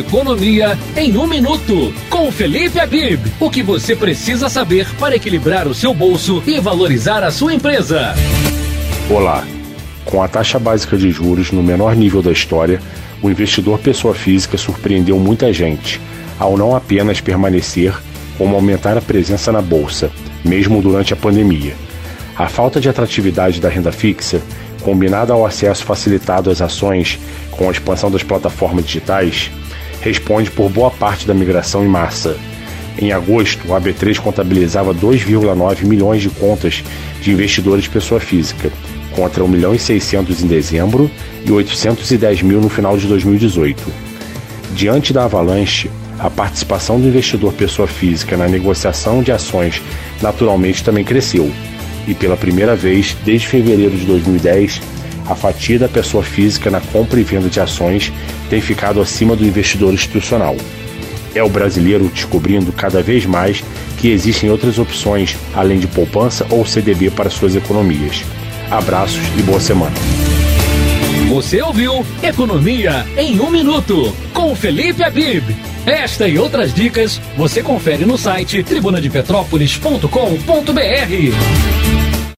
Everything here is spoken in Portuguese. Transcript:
Economia em um minuto, com Felipe Abib. O que você precisa saber para equilibrar o seu bolso e valorizar a sua empresa. Olá. Com a taxa básica de juros no menor nível da história, o investidor pessoa física surpreendeu muita gente, ao não apenas permanecer, como aumentar a presença na bolsa, mesmo durante a pandemia. A falta de atratividade da renda fixa, combinada ao acesso facilitado às ações com a expansão das plataformas digitais, responde por boa parte da migração em massa. Em agosto, a B3 contabilizava 2,9 milhões de contas de investidores pessoa física, contra 1 milhão e 600 em dezembro e 810 mil no final de 2018. Diante da avalanche, a participação do investidor pessoa física na negociação de ações naturalmente também cresceu. E pela primeira vez desde fevereiro de 2010, a fatia da pessoa física na compra e venda de ações tem ficado acima do investidor institucional. É o brasileiro descobrindo cada vez mais que existem outras opções além de poupança ou CDB para suas economias. Abraços e boa semana. Você ouviu Economia em um minuto com Felipe Abib. Esta e outras dicas você confere no site tribunadepetrópolis.com.br.